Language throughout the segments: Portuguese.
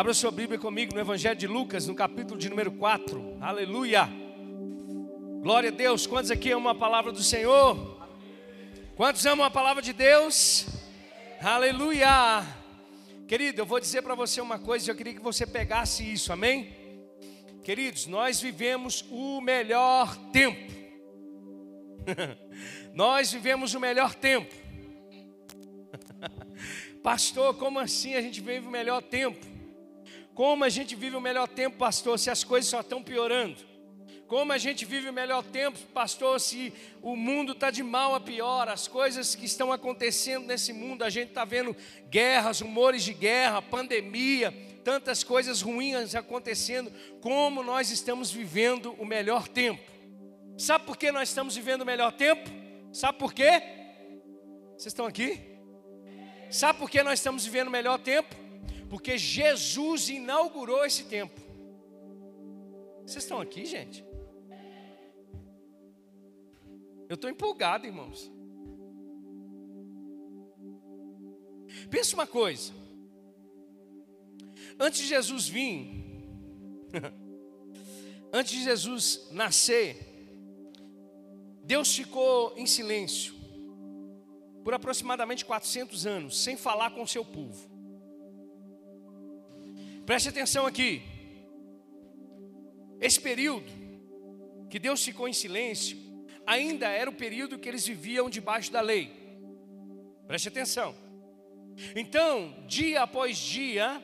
Abra sua Bíblia comigo no Evangelho de Lucas, no capítulo de número 4. Aleluia. Glória a Deus. Quantos aqui amam a palavra do Senhor? Quantos amam a palavra de Deus? Aleluia. Querido, eu vou dizer para você uma coisa, eu queria que você pegasse isso, amém? Queridos, nós vivemos o melhor tempo. nós vivemos o melhor tempo. Pastor, como assim a gente vive o melhor tempo? Como a gente vive o melhor tempo, pastor, se as coisas só estão piorando? Como a gente vive o melhor tempo, pastor, se o mundo está de mal a pior, as coisas que estão acontecendo nesse mundo, a gente está vendo guerras, rumores de guerra, pandemia, tantas coisas ruins acontecendo, como nós estamos vivendo o melhor tempo. Sabe por que nós estamos vivendo o melhor tempo? Sabe por quê? Vocês estão aqui? Sabe por que nós estamos vivendo o melhor tempo? Porque Jesus inaugurou esse tempo. Vocês estão aqui, gente? Eu estou empolgado, irmãos. Pensa uma coisa. Antes de Jesus vir, antes de Jesus nascer, Deus ficou em silêncio por aproximadamente 400 anos, sem falar com seu povo. Preste atenção aqui. Esse período que Deus ficou em silêncio, ainda era o período que eles viviam debaixo da lei. Preste atenção. Então, dia após dia,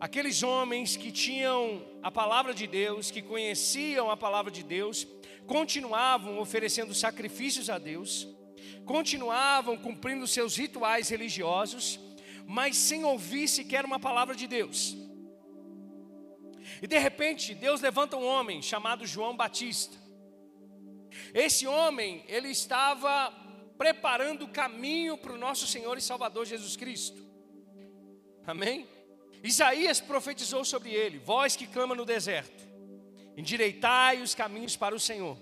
aqueles homens que tinham a palavra de Deus, que conheciam a palavra de Deus, continuavam oferecendo sacrifícios a Deus, continuavam cumprindo seus rituais religiosos, mas sem ouvir sequer uma palavra de Deus. E de repente, Deus levanta um homem chamado João Batista. Esse homem, ele estava preparando o caminho para o nosso Senhor e Salvador Jesus Cristo. Amém? Isaías profetizou sobre ele: Voz que clama no deserto, endireitai os caminhos para o Senhor.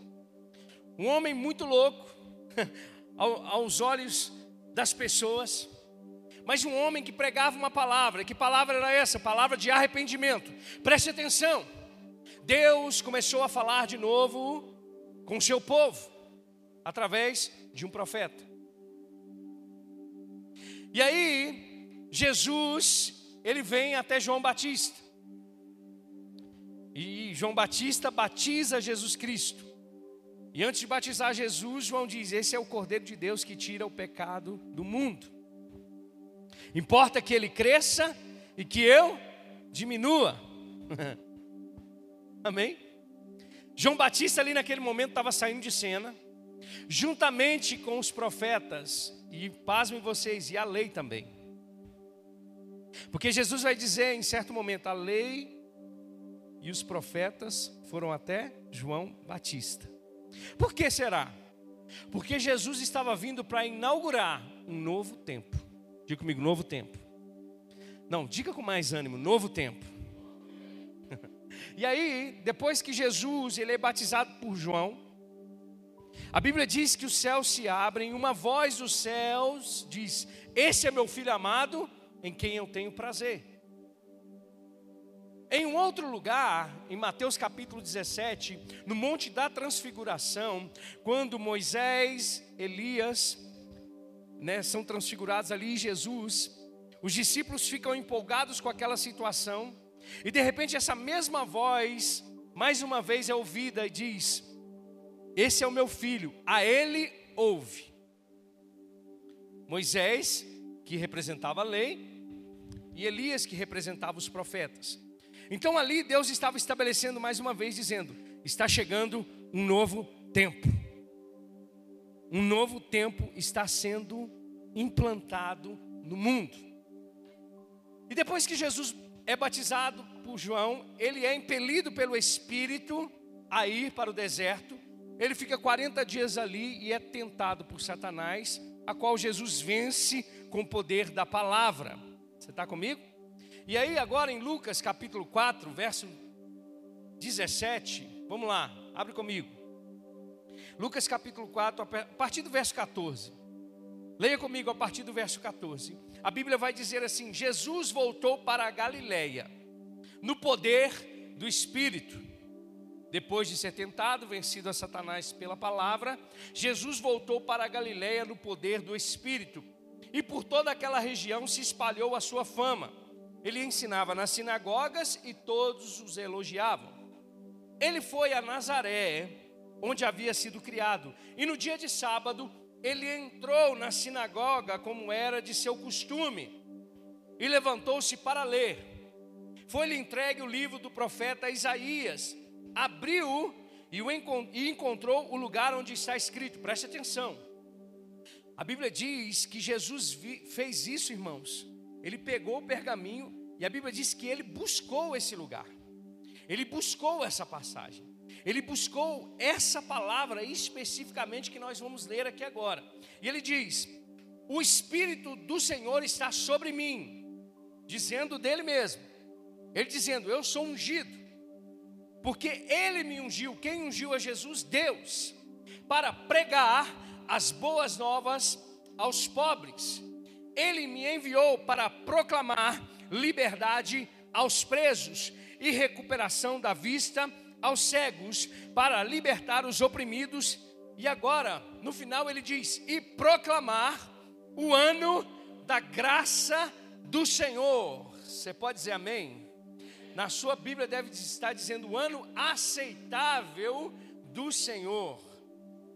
Um homem muito louco, aos olhos das pessoas, mas um homem que pregava uma palavra, que palavra era essa? Palavra de arrependimento. Preste atenção. Deus começou a falar de novo com o seu povo através de um profeta. E aí, Jesus, ele vem até João Batista. E João Batista batiza Jesus Cristo. E antes de batizar Jesus, João diz: Esse é o Cordeiro de Deus que tira o pecado do mundo. Importa que ele cresça e que eu diminua. Amém? João Batista ali naquele momento estava saindo de cena, juntamente com os profetas, e pasmem vocês, e a lei também. Porque Jesus vai dizer em certo momento: a lei e os profetas foram até João Batista. Por que será? Porque Jesus estava vindo para inaugurar um novo tempo. Diga comigo, novo tempo. Não, diga com mais ânimo, novo tempo. e aí, depois que Jesus ele é batizado por João, a Bíblia diz que os céus se abrem, uma voz dos céus diz: Esse é meu filho amado, em quem eu tenho prazer. Em um outro lugar, em Mateus capítulo 17, no Monte da Transfiguração, quando Moisés, Elias né, são transfigurados ali, Jesus, os discípulos ficam empolgados com aquela situação, e de repente essa mesma voz, mais uma vez é ouvida e diz: Esse é o meu filho, a ele ouve. Moisés, que representava a lei, e Elias, que representava os profetas. Então ali Deus estava estabelecendo mais uma vez, dizendo: Está chegando um novo tempo um novo tempo está sendo implantado no mundo. E depois que Jesus é batizado por João, ele é impelido pelo Espírito a ir para o deserto. Ele fica 40 dias ali e é tentado por Satanás, a qual Jesus vence com o poder da palavra. Você está comigo? E aí, agora em Lucas capítulo 4, verso 17, vamos lá, abre comigo. Lucas capítulo 4, a partir do verso 14. Leia comigo a partir do verso 14. A Bíblia vai dizer assim: Jesus voltou para a Galileia no poder do Espírito. Depois de ser tentado, vencido a Satanás pela palavra, Jesus voltou para a Galiléia no poder do Espírito. E por toda aquela região se espalhou a sua fama. Ele ensinava nas sinagogas e todos os elogiavam. Ele foi a Nazaré, onde havia sido criado, e no dia de sábado ele entrou na sinagoga como era de seu costume e levantou-se para ler. Foi-lhe entregue o livro do profeta Isaías abriu e, o e encontrou o lugar onde está escrito. Preste atenção. A Bíblia diz que Jesus fez isso, irmãos. Ele pegou o pergaminho e a Bíblia diz que ele buscou esse lugar. Ele buscou essa passagem. Ele buscou essa palavra especificamente que nós vamos ler aqui agora. E ele diz: O Espírito do Senhor está sobre mim, dizendo dele mesmo. Ele dizendo: Eu sou ungido porque ele me ungiu. Quem ungiu a Jesus? Deus, para pregar as boas novas aos pobres. Ele me enviou para proclamar liberdade aos presos e recuperação da vista aos cegos, para libertar os oprimidos. E agora, no final, ele diz: e proclamar o ano da graça do Senhor. Você pode dizer amém? na sua Bíblia deve estar dizendo o ano aceitável do Senhor.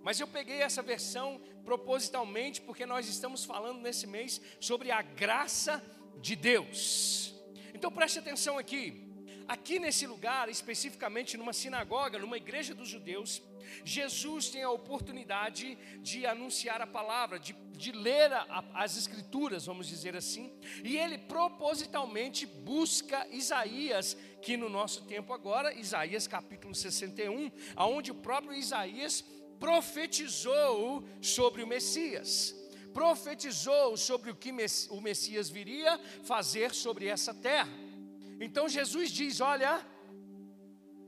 Mas eu peguei essa versão propositalmente porque nós estamos falando nesse mês sobre a graça de Deus. Então preste atenção aqui. Aqui nesse lugar, especificamente numa sinagoga, numa igreja dos judeus, Jesus tem a oportunidade de anunciar a palavra, de, de ler a, as escrituras, vamos dizer assim, e ele propositalmente busca Isaías, que no nosso tempo agora, Isaías capítulo 61, aonde o próprio Isaías profetizou sobre o Messias profetizou sobre o que o Messias viria fazer sobre essa terra. Então Jesus diz: Olha,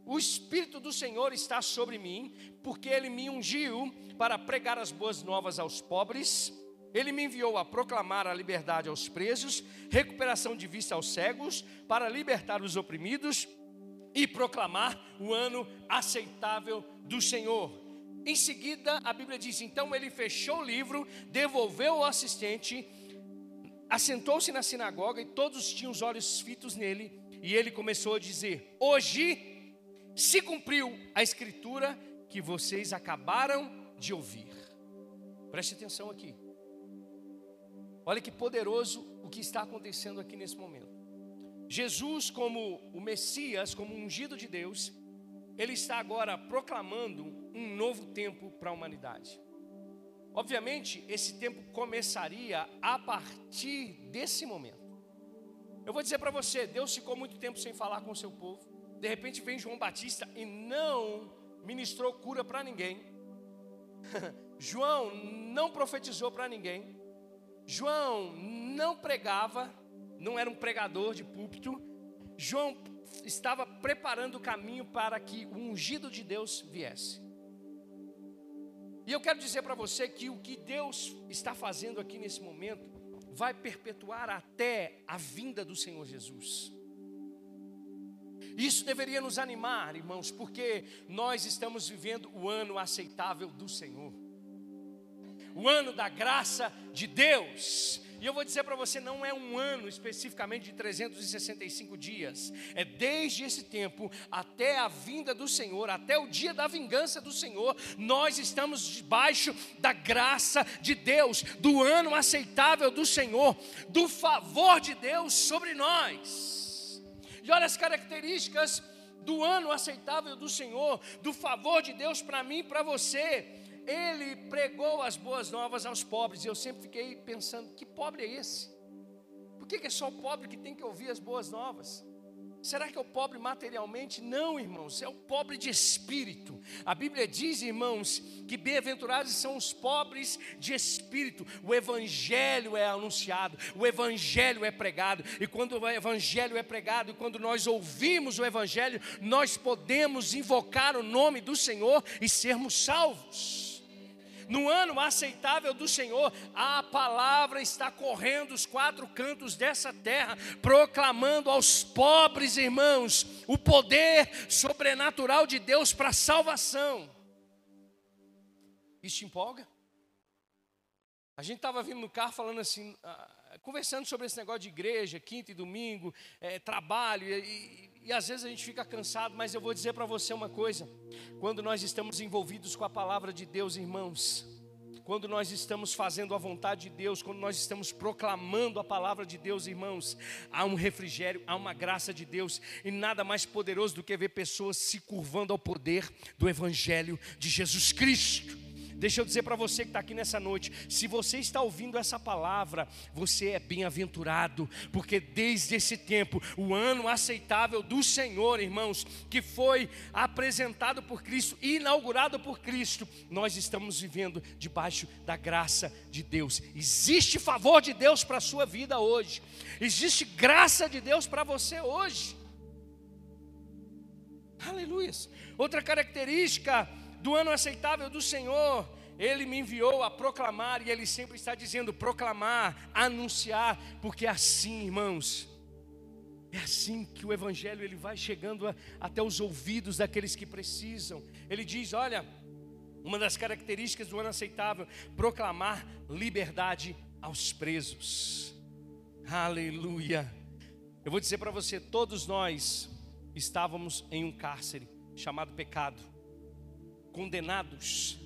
o Espírito do Senhor está sobre mim, porque Ele me ungiu para pregar as boas novas aos pobres, Ele me enviou a proclamar a liberdade aos presos, recuperação de vista aos cegos, para libertar os oprimidos e proclamar o ano aceitável do Senhor. Em seguida, a Bíblia diz: então ele fechou o livro, devolveu o assistente, assentou-se na sinagoga e todos tinham os olhos fitos nele, e ele começou a dizer: Hoje se cumpriu a escritura que vocês acabaram de ouvir. Preste atenção aqui. Olha que poderoso o que está acontecendo aqui nesse momento. Jesus, como o Messias, como ungido de Deus, ele está agora proclamando um novo tempo para a humanidade. Obviamente, esse tempo começaria a partir desse momento. Eu vou dizer para você: Deus ficou muito tempo sem falar com o seu povo. De repente vem João Batista e não ministrou cura para ninguém. João não profetizou para ninguém. João não pregava, não era um pregador de púlpito. João estava preparando o caminho para que o ungido de Deus viesse. E eu quero dizer para você que o que Deus está fazendo aqui nesse momento vai perpetuar até a vinda do Senhor Jesus. Isso deveria nos animar, irmãos, porque nós estamos vivendo o ano aceitável do Senhor, o ano da graça de Deus. E eu vou dizer para você, não é um ano especificamente de 365 dias, é desde esse tempo até a vinda do Senhor, até o dia da vingança do Senhor, nós estamos debaixo da graça de Deus, do ano aceitável do Senhor, do favor de Deus sobre nós. E olha as características do ano aceitável do Senhor, do favor de Deus para mim e para você. Ele pregou as boas novas aos pobres. E eu sempre fiquei pensando: que pobre é esse? Por que, que é só o pobre que tem que ouvir as boas novas? Será que é o pobre materialmente? Não, irmãos, é o pobre de espírito. A Bíblia diz, irmãos, que bem-aventurados são os pobres de espírito. O Evangelho é anunciado, o Evangelho é pregado, e quando o Evangelho é pregado, e quando nós ouvimos o Evangelho, nós podemos invocar o nome do Senhor e sermos salvos. No ano aceitável do Senhor, a palavra está correndo os quatro cantos dessa terra, proclamando aos pobres irmãos o poder sobrenatural de Deus para a salvação. Isso te empolga? A gente estava vindo no carro falando assim, ah, conversando sobre esse negócio de igreja, quinta e domingo, é, trabalho, e, e às vezes a gente fica cansado, mas eu vou dizer para você uma coisa: quando nós estamos envolvidos com a palavra de Deus, irmãos, quando nós estamos fazendo a vontade de Deus, quando nós estamos proclamando a palavra de Deus, irmãos, há um refrigério, há uma graça de Deus, e nada mais poderoso do que ver pessoas se curvando ao poder do Evangelho de Jesus Cristo. Deixa eu dizer para você que está aqui nessa noite: se você está ouvindo essa palavra, você é bem-aventurado, porque desde esse tempo, o ano aceitável do Senhor, irmãos, que foi apresentado por Cristo, inaugurado por Cristo, nós estamos vivendo debaixo da graça de Deus. Existe favor de Deus para a sua vida hoje, existe graça de Deus para você hoje. Aleluia. Outra característica do ano aceitável do Senhor, ele me enviou a proclamar, e ele sempre está dizendo: proclamar, anunciar, porque é assim, irmãos, é assim que o Evangelho ele vai chegando a, até os ouvidos daqueles que precisam. Ele diz: olha, uma das características do ano aceitável, proclamar liberdade aos presos. Aleluia. Eu vou dizer para você: todos nós estávamos em um cárcere chamado pecado condenados.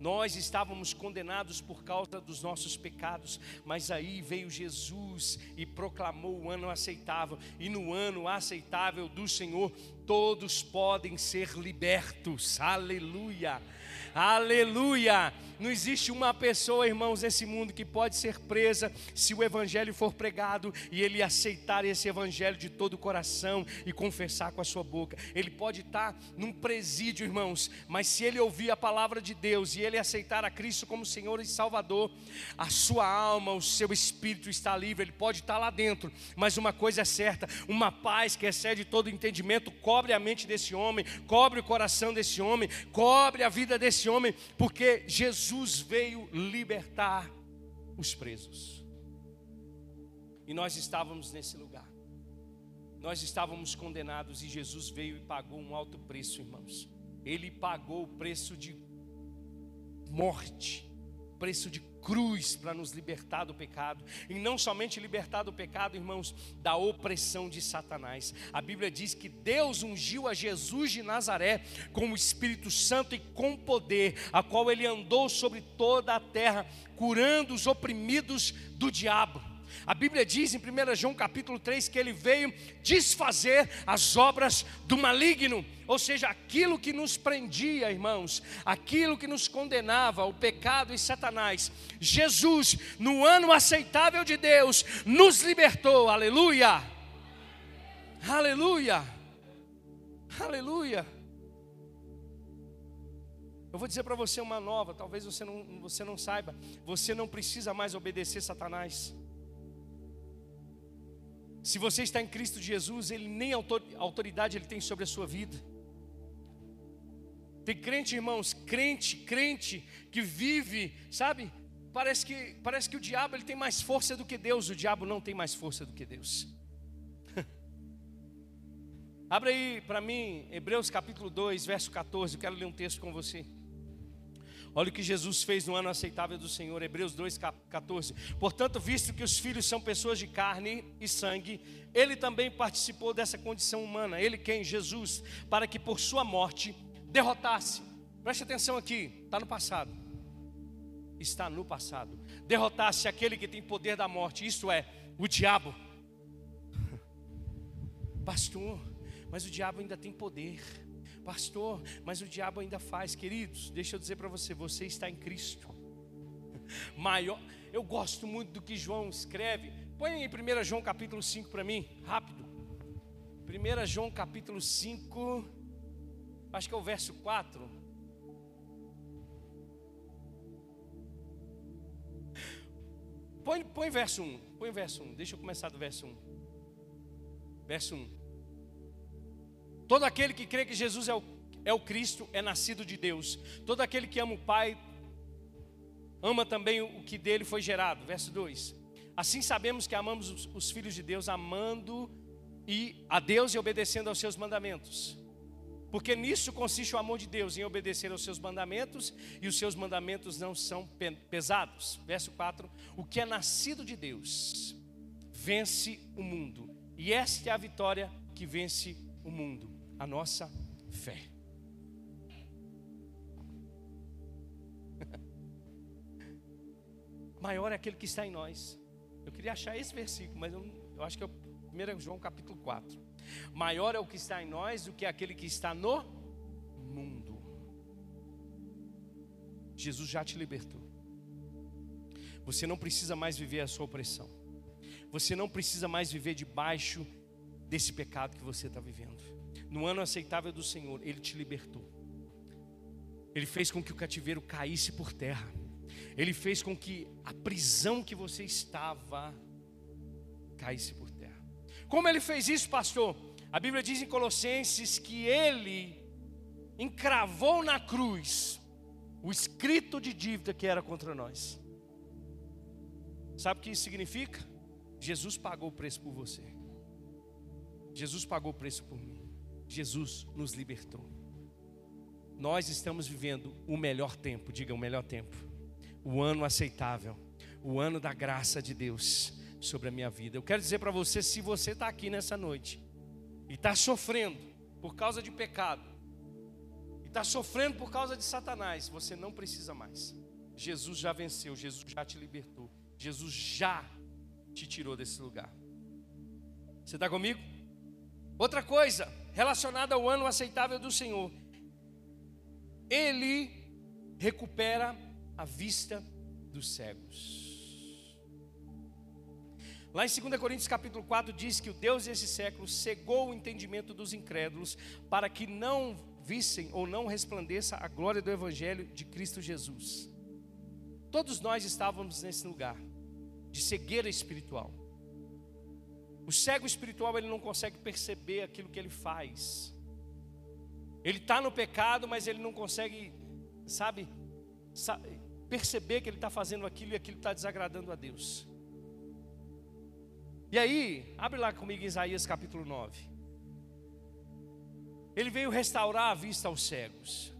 Nós estávamos condenados por causa dos nossos pecados, mas aí veio Jesus e proclamou o ano aceitável, e no ano aceitável do Senhor, todos podem ser libertos, aleluia. Aleluia! Não existe uma pessoa, irmãos, nesse mundo que pode ser presa se o evangelho for pregado e ele aceitar esse evangelho de todo o coração e confessar com a sua boca. Ele pode estar num presídio, irmãos, mas se ele ouvir a palavra de Deus e ele aceitar a Cristo como Senhor e Salvador, a sua alma, o seu espírito está livre. Ele pode estar lá dentro, mas uma coisa é certa: uma paz que excede todo entendimento cobre a mente desse homem, cobre o coração desse homem, cobre a vida desse esse homem, porque Jesus veio libertar os presos. E nós estávamos nesse lugar. Nós estávamos condenados e Jesus veio e pagou um alto preço, irmãos. Ele pagou o preço de morte, preço de cruz para nos libertar do pecado, e não somente libertar do pecado, irmãos, da opressão de Satanás. A Bíblia diz que Deus ungiu a Jesus de Nazaré com o Espírito Santo e com poder, a qual ele andou sobre toda a terra, curando os oprimidos do diabo. A Bíblia diz em 1 João capítulo 3 que ele veio desfazer as obras do maligno, ou seja, aquilo que nos prendia, irmãos, aquilo que nos condenava, o pecado e Satanás. Jesus, no ano aceitável de Deus, nos libertou, aleluia, aleluia, aleluia. Eu vou dizer para você uma nova, talvez você não, você não saiba, você não precisa mais obedecer Satanás. Se você está em Cristo Jesus, ele nem autoridade ele tem sobre a sua vida. Tem crente, irmãos, crente, crente que vive, sabe? Parece que parece que o diabo ele tem mais força do que Deus. O diabo não tem mais força do que Deus. Abra aí para mim Hebreus capítulo 2, verso 14. Eu quero ler um texto com você. Olha o que Jesus fez no ano aceitável do Senhor, Hebreus 2,14. Portanto, visto que os filhos são pessoas de carne e sangue, ele também participou dessa condição humana, ele quem? Jesus, para que por sua morte derrotasse. Preste atenção aqui, está no passado. Está no passado. Derrotasse aquele que tem poder da morte, isto é, o diabo. Pastor, mas o diabo ainda tem poder. Pastor, mas o diabo ainda faz, queridos. Deixa eu dizer para você, você está em Cristo. Maior, eu gosto muito do que João escreve. Põe em 1 João capítulo 5 para mim, rápido. 1 João capítulo 5, acho que é o verso 4. Põe, põe verso 1, põe verso 1, deixa eu começar do verso 1. Verso 1. Todo aquele que crê que Jesus é o, é o Cristo é nascido de Deus. Todo aquele que ama o Pai ama também o que dele foi gerado. Verso 2. Assim sabemos que amamos os, os filhos de Deus, amando e a Deus e obedecendo aos seus mandamentos. Porque nisso consiste o amor de Deus, em obedecer aos seus mandamentos, e os seus mandamentos não são pesados. Verso 4: O que é nascido de Deus vence o mundo, e esta é a vitória que vence o mundo, a nossa fé. Maior é aquele que está em nós. Eu queria achar esse versículo, mas eu, eu acho que é 1 João capítulo 4. Maior é o que está em nós do que aquele que está no mundo. Jesus já te libertou. Você não precisa mais viver a sua opressão. Você não precisa mais viver debaixo desse pecado que você está vivendo. No ano aceitável do Senhor, Ele te libertou. Ele fez com que o cativeiro caísse por terra. Ele fez com que a prisão que você estava caísse por terra. Como ele fez isso, pastor? A Bíblia diz em Colossenses que ele encravou na cruz o escrito de dívida que era contra nós. Sabe o que isso significa? Jesus pagou o preço por você. Jesus pagou o preço por mim. Jesus nos libertou. Nós estamos vivendo o melhor tempo, diga o melhor tempo o ano aceitável, o ano da graça de Deus sobre a minha vida. Eu quero dizer para você: se você está aqui nessa noite e está sofrendo por causa de pecado, e está sofrendo por causa de Satanás, você não precisa mais. Jesus já venceu, Jesus já te libertou, Jesus já te tirou desse lugar. Você está comigo? Outra coisa relacionada ao ano aceitável do Senhor, Ele recupera a vista dos cegos. Lá em 2 Coríntios capítulo 4 diz que o Deus desse século cegou o entendimento dos incrédulos para que não vissem ou não resplandeça a glória do evangelho de Cristo Jesus. Todos nós estávamos nesse lugar de cegueira espiritual. O cego espiritual ele não consegue perceber aquilo que ele faz. Ele está no pecado, mas ele não consegue, sabe, sabe perceber que ele está fazendo aquilo e aquilo está desagradando a Deus. E aí, abre lá comigo Isaías capítulo 9. Ele veio restaurar a vista aos cegos.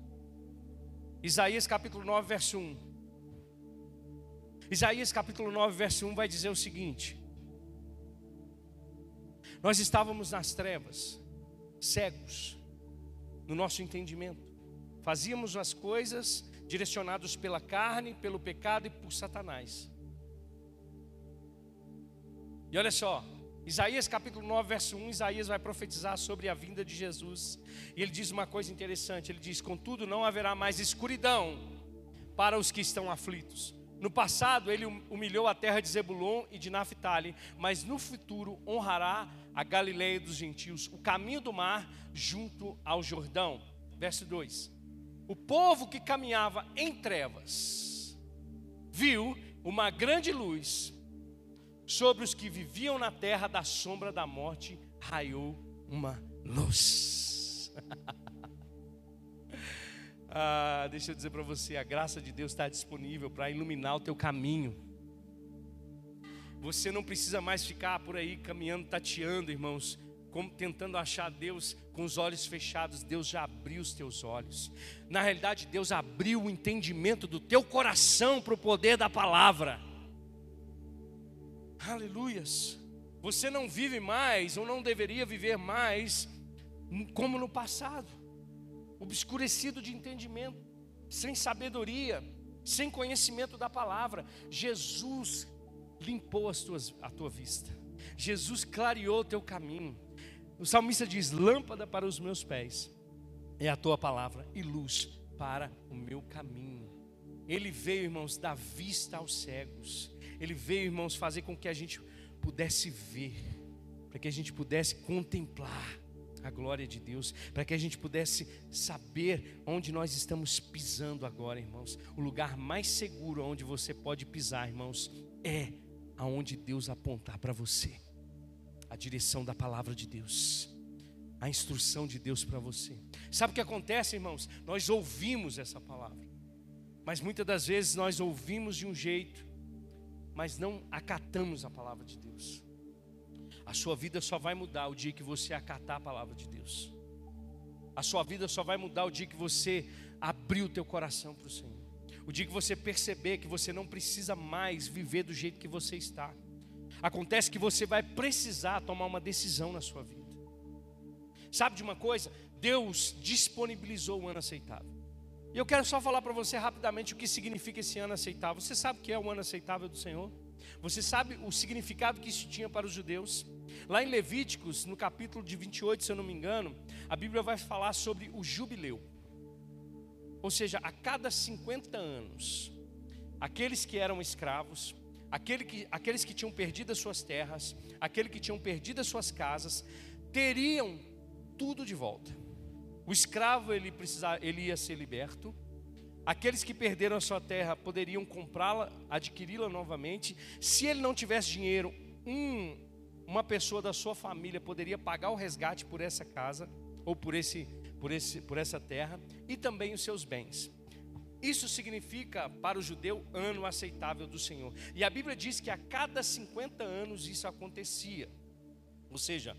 Isaías capítulo 9, verso 1. Isaías capítulo 9, verso 1 vai dizer o seguinte: Nós estávamos nas trevas, cegos, no nosso entendimento, fazíamos as coisas direcionados pela carne, pelo pecado e por Satanás. E olha só, Isaías capítulo 9, verso 1, Isaías vai profetizar sobre a vinda de Jesus. E ele diz uma coisa interessante, ele diz: "Contudo não haverá mais escuridão para os que estão aflitos. No passado ele humilhou a terra de Zebulon e de Naphtali, mas no futuro honrará a Galileia dos gentios, o caminho do mar junto ao Jordão." Verso 2. O povo que caminhava em trevas viu uma grande luz sobre os que viviam na terra da sombra da morte, raiou uma luz. ah, deixa eu dizer para você, a graça de Deus está disponível para iluminar o teu caminho. Você não precisa mais ficar por aí caminhando, tateando, irmãos, como tentando achar Deus com os olhos fechados, Deus já abriu os teus olhos. Na realidade, Deus abriu o entendimento do teu coração para o poder da palavra. Aleluias. Você não vive mais, ou não deveria viver mais, como no passado, obscurecido de entendimento, sem sabedoria, sem conhecimento da palavra. Jesus limpou as tuas, a tua vista, Jesus clareou o teu caminho. O salmista diz: Lâmpada para os meus pés é a tua palavra e luz para o meu caminho. Ele veio, irmãos, dar vista aos cegos. Ele veio, irmãos, fazer com que a gente pudesse ver, para que a gente pudesse contemplar a glória de Deus, para que a gente pudesse saber onde nós estamos pisando agora, irmãos. O lugar mais seguro onde você pode pisar, irmãos, é aonde Deus apontar para você a direção da palavra de Deus, a instrução de Deus para você. Sabe o que acontece, irmãos? Nós ouvimos essa palavra, Mas muitas das vezes nós ouvimos de um jeito, mas não acatamos a palavra de Deus. A sua vida só vai mudar o dia que você acatar a palavra de Deus. A sua vida só vai mudar o dia que você abrir o teu coração para o Senhor. O dia que você perceber que você não precisa mais viver do jeito que você está. Acontece que você vai precisar tomar uma decisão na sua vida. Sabe de uma coisa? Deus disponibilizou o ano aceitável. E eu quero só falar para você rapidamente o que significa esse ano aceitável. Você sabe o que é o ano aceitável do Senhor? Você sabe o significado que isso tinha para os judeus? Lá em Levíticos, no capítulo de 28, se eu não me engano, a Bíblia vai falar sobre o jubileu. Ou seja, a cada 50 anos, aqueles que eram escravos, aquele que, aqueles que tinham perdido as suas terras, aqueles que tinham perdido as suas casas, teriam tudo de volta. O escravo ele, precisava, ele ia ser liberto, Aqueles que perderam a sua terra poderiam comprá-la, adquiri-la novamente. Se ele não tivesse dinheiro, um, uma pessoa da sua família poderia pagar o resgate por essa casa ou por, esse, por, esse, por essa terra e também os seus bens. Isso significa para o judeu ano aceitável do Senhor. E a Bíblia diz que a cada 50 anos isso acontecia. Ou seja,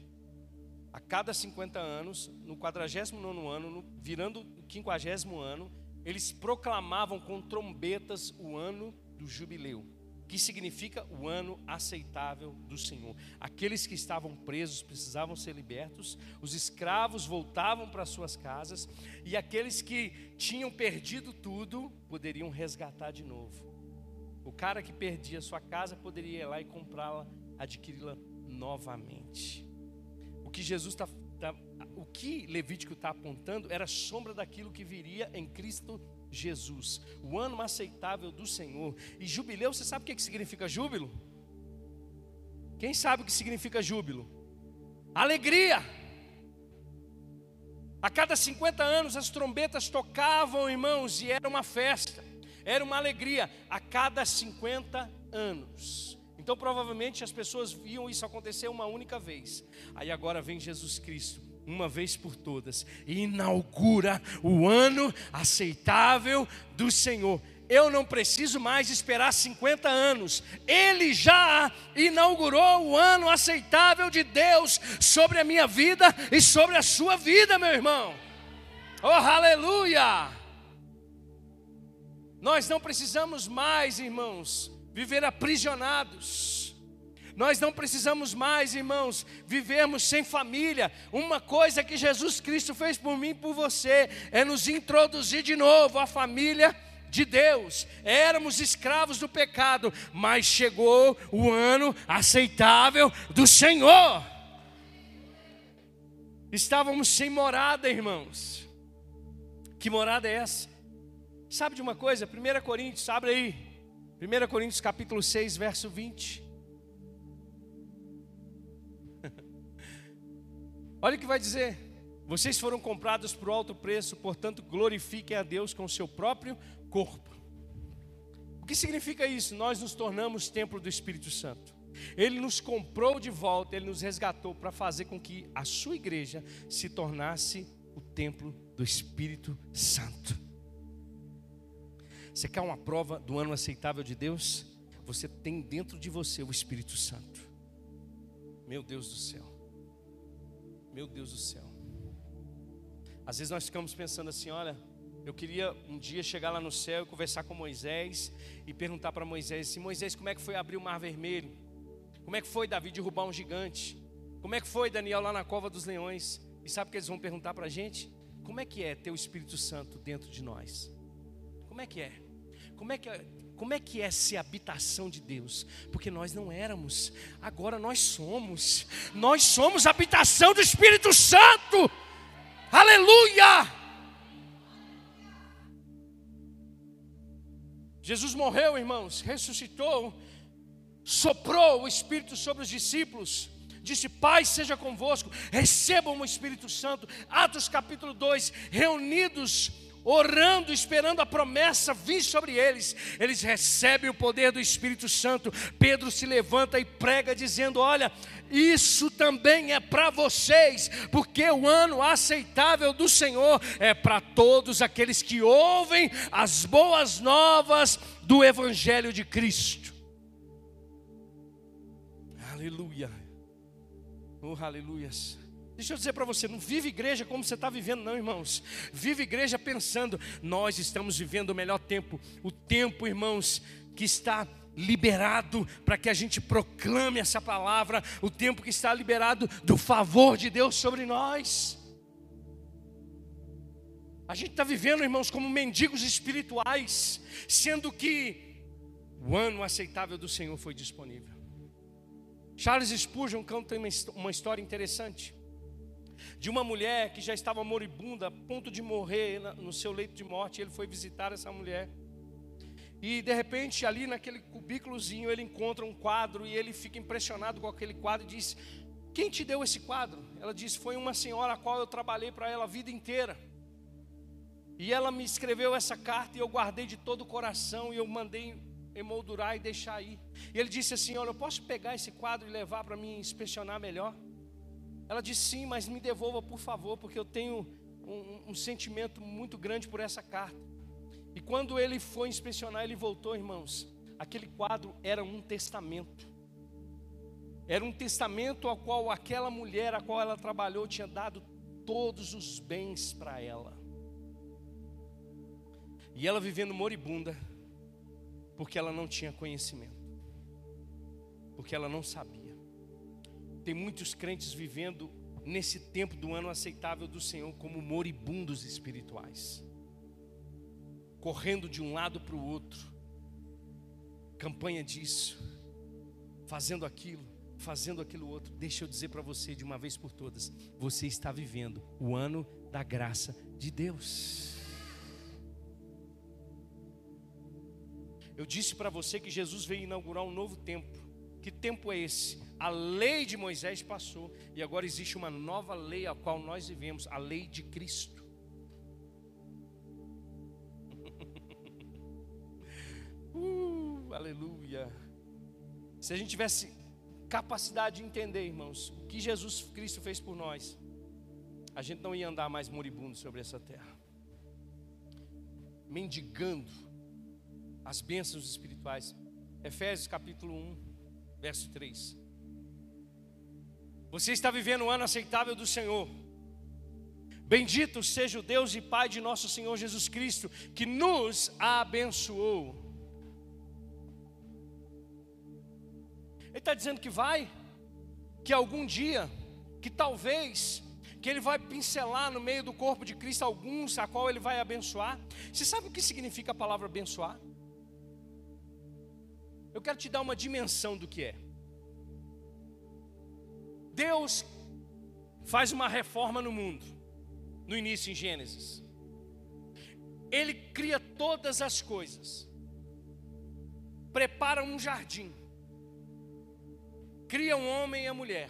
a cada 50 anos, no 49 ano, no, virando o 50 ano, eles proclamavam com trombetas o ano do jubileu, que significa o ano aceitável do Senhor. Aqueles que estavam presos precisavam ser libertos, os escravos voltavam para suas casas, e aqueles que tinham perdido tudo poderiam resgatar de novo. O cara que perdia sua casa poderia ir lá e comprá-la, adquiri-la novamente. O que Jesus está tá, o que Levítico está apontando era sombra daquilo que viria em Cristo Jesus, o ano aceitável do Senhor. E jubileu, você sabe o que significa júbilo? Quem sabe o que significa júbilo? Alegria. A cada 50 anos as trombetas tocavam, irmãos, e era uma festa, era uma alegria. A cada 50 anos. Então, provavelmente as pessoas viam isso acontecer uma única vez. Aí agora vem Jesus Cristo, uma vez por todas, e inaugura o ano aceitável do Senhor. Eu não preciso mais esperar 50 anos. Ele já inaugurou o ano aceitável de Deus sobre a minha vida e sobre a sua vida, meu irmão. Oh, aleluia! Nós não precisamos mais, irmãos, viver aprisionados. Nós não precisamos mais, irmãos, vivermos sem família. Uma coisa que Jesus Cristo fez por mim e por você é nos introduzir de novo à família de Deus. Éramos escravos do pecado, mas chegou o ano aceitável do Senhor. Estávamos sem morada, irmãos. Que morada é essa? Sabe de uma coisa? 1 Coríntios, abre aí. 1 Coríntios capítulo 6, verso 20. Olha o que vai dizer. Vocês foram comprados por alto preço, portanto glorifiquem a Deus com o seu próprio corpo. O que significa isso? Nós nos tornamos templo do Espírito Santo. Ele nos comprou de volta, ele nos resgatou para fazer com que a sua igreja se tornasse o templo do Espírito Santo. Você quer uma prova do ano aceitável de Deus? Você tem dentro de você o Espírito Santo. Meu Deus do céu. Meu Deus do céu. Às vezes nós ficamos pensando assim: olha, eu queria um dia chegar lá no céu e conversar com Moisés e perguntar para Moisés assim: Moisés, como é que foi abrir o mar vermelho? Como é que foi Davi derrubar um gigante? Como é que foi Daniel lá na cova dos leões? E sabe o que eles vão perguntar para a gente? Como é que é ter o Espírito Santo dentro de nós? Como é que é? Como é que é? Como é que é ser habitação de Deus? Porque nós não éramos, agora nós somos. Nós somos habitação do Espírito Santo. Aleluia! Jesus morreu, irmãos, ressuscitou, soprou o Espírito sobre os discípulos disse: Pai seja convosco, recebam o Espírito Santo. Atos capítulo 2: reunidos orando, esperando a promessa vir sobre eles, eles recebem o poder do Espírito Santo. Pedro se levanta e prega, dizendo: Olha, isso também é para vocês, porque o ano aceitável do Senhor é para todos aqueles que ouvem as boas novas do Evangelho de Cristo. Aleluia, oh aleluias. Deixa eu dizer para você, não vive igreja como você está vivendo, não, irmãos. Vive igreja pensando, nós estamos vivendo o melhor tempo, o tempo, irmãos, que está liberado para que a gente proclame essa palavra, o tempo que está liberado do favor de Deus sobre nós. A gente está vivendo, irmãos, como mendigos espirituais, sendo que o ano aceitável do Senhor foi disponível. Charles Spurgeon conta uma história interessante de uma mulher que já estava moribunda, a ponto de morrer no seu leito de morte. Ele foi visitar essa mulher. E de repente, ali naquele cubículozinho, ele encontra um quadro e ele fica impressionado com aquele quadro e diz: Quem te deu esse quadro? Ela diz: Foi uma senhora a qual eu trabalhei para ela a vida inteira. E ela me escreveu essa carta e eu guardei de todo o coração e eu mandei emoldurar e deixar aí. E ele disse assim: Olha, eu posso pegar esse quadro e levar para mim inspecionar melhor? Ela disse: Sim, mas me devolva, por favor, porque eu tenho um, um sentimento muito grande por essa carta. E quando ele foi inspecionar, ele voltou, irmãos. Aquele quadro era um testamento. Era um testamento ao qual aquela mulher a qual ela trabalhou tinha dado todos os bens para ela. E ela vivendo moribunda, porque ela não tinha conhecimento, porque ela não sabia. Tem muitos crentes vivendo nesse tempo do ano aceitável do Senhor como moribundos espirituais, correndo de um lado para o outro, campanha disso, fazendo aquilo, fazendo aquilo outro. Deixa eu dizer para você de uma vez por todas: você está vivendo o ano da graça de Deus. Eu disse para você que Jesus veio inaugurar um novo tempo. Que tempo é esse? A lei de Moisés passou e agora existe uma nova lei a qual nós vivemos, a lei de Cristo. uh, aleluia. Se a gente tivesse capacidade de entender, irmãos, o que Jesus Cristo fez por nós, a gente não ia andar mais moribundo sobre essa terra, mendigando as bênçãos espirituais. Efésios capítulo 1, verso 3. Você está vivendo um ano aceitável do Senhor. Bendito seja o Deus e Pai de nosso Senhor Jesus Cristo, que nos abençoou. Ele está dizendo que vai, que algum dia, que talvez, que Ele vai pincelar no meio do corpo de Cristo alguns a qual Ele vai abençoar. Você sabe o que significa a palavra abençoar? Eu quero te dar uma dimensão do que é. Deus faz uma reforma no mundo, no início em Gênesis. Ele cria todas as coisas, prepara um jardim, cria um homem e a mulher,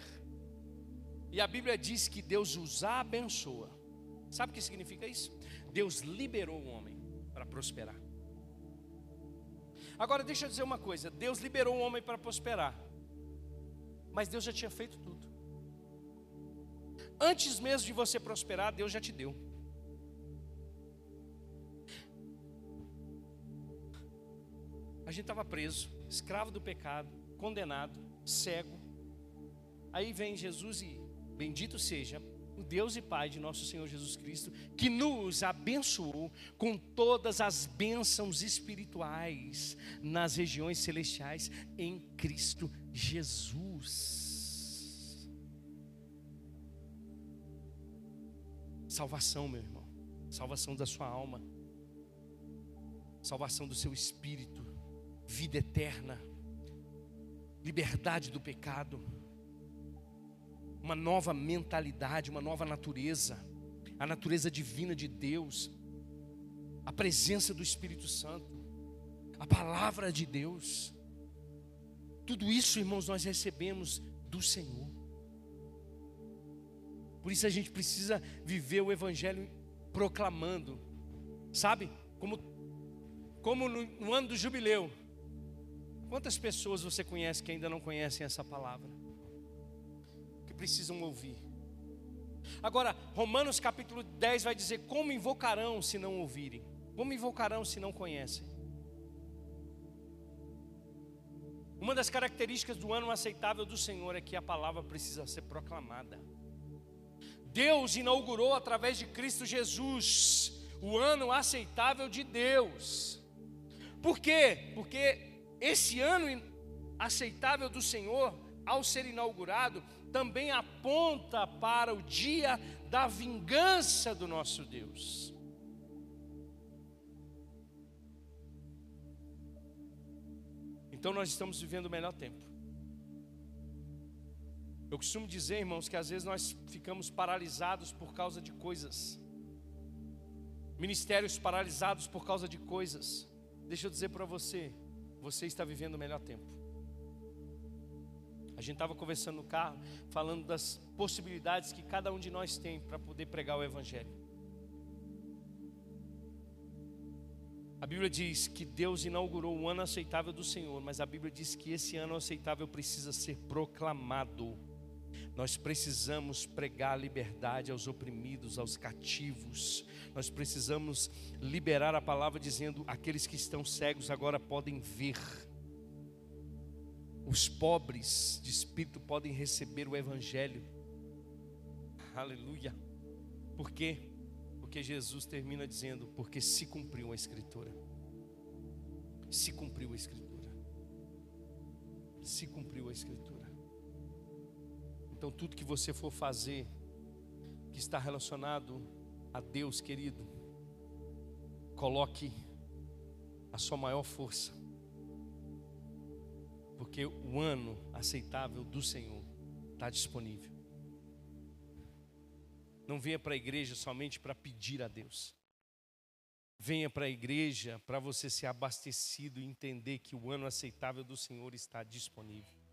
e a Bíblia diz que Deus os abençoa. Sabe o que significa isso? Deus liberou o homem para prosperar. Agora deixa eu dizer uma coisa: Deus liberou o homem para prosperar, mas Deus já tinha feito tudo. Antes mesmo de você prosperar, Deus já te deu. A gente estava preso, escravo do pecado, condenado, cego. Aí vem Jesus e bendito seja o Deus e Pai de nosso Senhor Jesus Cristo, que nos abençoou com todas as bênçãos espirituais nas regiões celestiais em Cristo Jesus. Salvação, meu irmão. Salvação da sua alma. Salvação do seu espírito. Vida eterna. Liberdade do pecado. Uma nova mentalidade, uma nova natureza. A natureza divina de Deus. A presença do Espírito Santo. A palavra de Deus. Tudo isso, irmãos, nós recebemos do Senhor. Por isso a gente precisa viver o Evangelho proclamando Sabe? Como, como no, no ano do jubileu. Quantas pessoas você conhece que ainda não conhecem essa palavra? Que precisam ouvir. Agora, Romanos capítulo 10 vai dizer: Como invocarão se não ouvirem? Como invocarão se não conhecem? Uma das características do ano aceitável do Senhor é que a palavra precisa ser proclamada. Deus inaugurou através de Cristo Jesus o ano aceitável de Deus. Por quê? Porque esse ano aceitável do Senhor, ao ser inaugurado, também aponta para o dia da vingança do nosso Deus. Então nós estamos vivendo o melhor tempo. Eu costumo dizer, irmãos, que às vezes nós ficamos paralisados por causa de coisas, ministérios paralisados por causa de coisas. Deixa eu dizer para você, você está vivendo o melhor tempo. A gente estava conversando no carro, falando das possibilidades que cada um de nós tem para poder pregar o Evangelho. A Bíblia diz que Deus inaugurou o ano aceitável do Senhor, mas a Bíblia diz que esse ano aceitável precisa ser proclamado. Nós precisamos pregar liberdade aos oprimidos, aos cativos. Nós precisamos liberar a palavra dizendo: aqueles que estão cegos agora podem ver. Os pobres de espírito podem receber o evangelho. Aleluia. Por quê? Porque Jesus termina dizendo: porque se cumpriu a Escritura. Se cumpriu a Escritura. Se cumpriu a Escritura. Então, tudo que você for fazer, que está relacionado a Deus, querido, coloque a sua maior força. Porque o ano aceitável do Senhor está disponível. Não venha para a igreja somente para pedir a Deus. Venha para a igreja para você ser abastecido e entender que o ano aceitável do Senhor está disponível.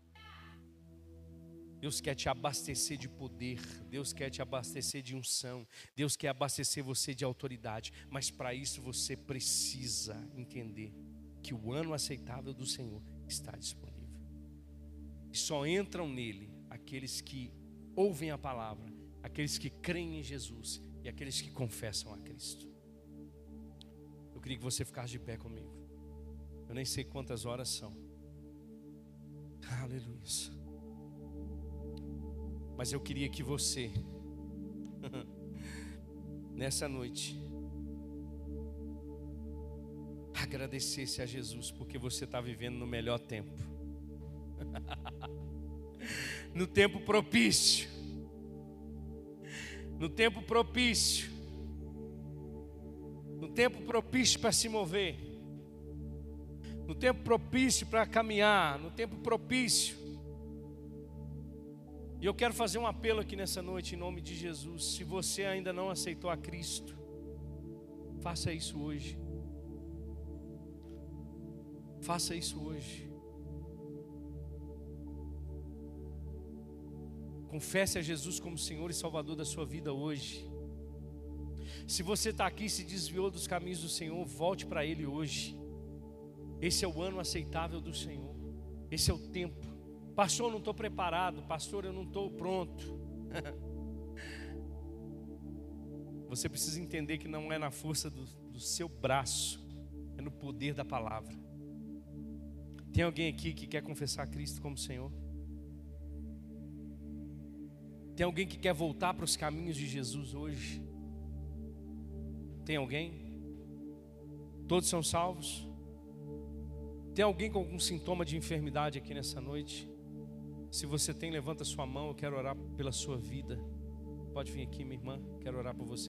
Deus quer te abastecer de poder, Deus quer te abastecer de unção, Deus quer abastecer você de autoridade, mas para isso você precisa entender que o ano aceitável do Senhor está disponível. E só entram nele aqueles que ouvem a palavra aqueles que creem em Jesus e aqueles que confessam a Cristo. Eu queria que você ficasse de pé comigo. Eu nem sei quantas horas são. Aleluia. Mas eu queria que você, nessa noite, agradecesse a Jesus, porque você está vivendo no melhor tempo. No tempo propício. No tempo propício, no tempo propício para se mover, no tempo propício para caminhar, no tempo propício. E eu quero fazer um apelo aqui nessa noite, em nome de Jesus. Se você ainda não aceitou a Cristo, faça isso hoje. Faça isso hoje. Confesse a Jesus como Senhor e Salvador da sua vida hoje. Se você está aqui e se desviou dos caminhos do Senhor, volte para Ele hoje. Esse é o ano aceitável do Senhor. Esse é o tempo. Pastor, eu não estou preparado. Pastor, eu não estou pronto. Você precisa entender que não é na força do, do seu braço, é no poder da palavra. Tem alguém aqui que quer confessar Cristo como Senhor? Tem alguém que quer voltar para os caminhos de Jesus hoje? Tem alguém? Todos são salvos? Tem alguém com algum sintoma de enfermidade aqui nessa noite? Se você tem, levanta sua mão, eu quero orar pela sua vida. Pode vir aqui, minha irmã, quero orar por você.